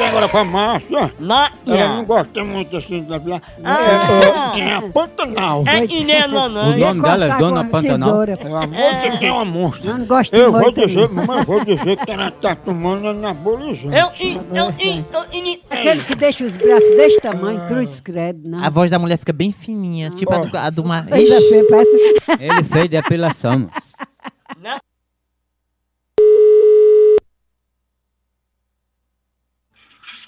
Ligar agora pra Márcia. Ma... Ela não gosta muito assim da via. Ah. É, é a Pantanal. É que nem a O mamãe. nome dela é Dona Pantanal. tesoura. É uma moça que é uma monstra. Eu não gosto Eu vou muito. dizer, mas vou dizer que ela tá tomando anabolizante. Eu, eu, eu, eu, eu, Aquele que deixa os braços desse tamanho, cruz credo, não. A voz da mulher fica bem fininha, tipo a do, a do mar... Ixi, parece... Ele fez depilação.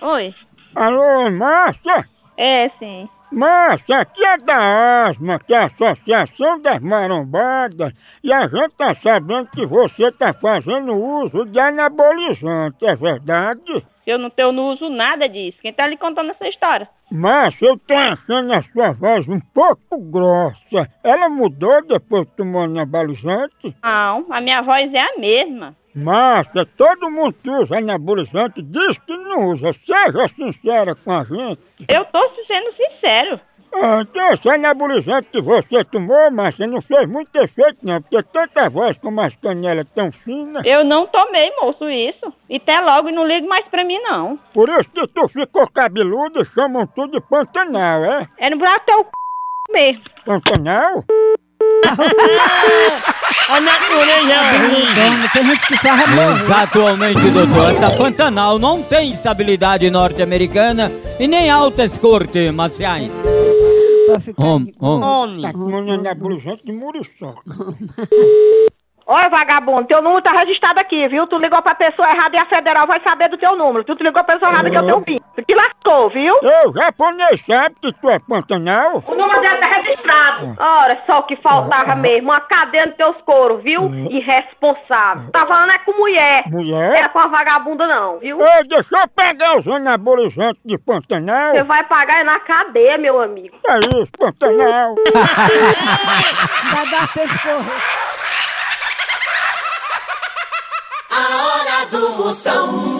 Oi. Alô, Márcia? É, sim. Márcia, aqui é da ASMA, que é a Associação das Marombadas, e a gente tá sabendo que você tá fazendo uso de anabolizante, é verdade? Eu não, eu não uso nada disso. Quem tá lhe contando essa história? Márcia, eu tô achando a sua voz um pouco grossa. Ela mudou depois que tomou anabolizante? Não, a minha voz é a mesma. Márcia, todo mundo que usa anabolizante diz que não usa. Seja sincera com a gente. Eu tô sendo sincero. Ah, então esse anabolizante que você tomou, Márcia, não fez muito efeito não, porque tanta voz com umas canelas tão finas. Eu não tomei, moço, isso. E até logo, e não ligo mais pra mim, não. Por isso que tu ficou cabeludo e chamam tu de Pantanal, é? É no buraco teu c... mesmo. Pantanal? a natureza. Dono, tem gente que faz amor. Exatamente, doutor. Essa Pantanal não tem estabilidade norte-americana e nem altas cortes marciais. Pra ficar Homem, homem. Homem. Tá tomando anabolizante de muriçoca. Olha, vagabundo, teu número tá registrado aqui, viu? Tu ligou pra pessoa errada e a federal vai saber do teu número. Tu, tu ligou pra pessoa errada que eu tenho PIN. Tu te lascou, viu? Eu, japonês, sabe que tu é Pantanal? O número dele registrado. Ora, só o que faltava mesmo. Uma cadeia nos teus coros, viu? Irresponsável. Tá falando é com mulher. Era Mulher? com a vagabunda, não, viu? Ei, deixa eu pegar os anabolizantes de Pantanal. Você vai pagar é na cadeia, meu amigo. É isso, Pantanal. Vai dar tempo correr. A hora do Moção.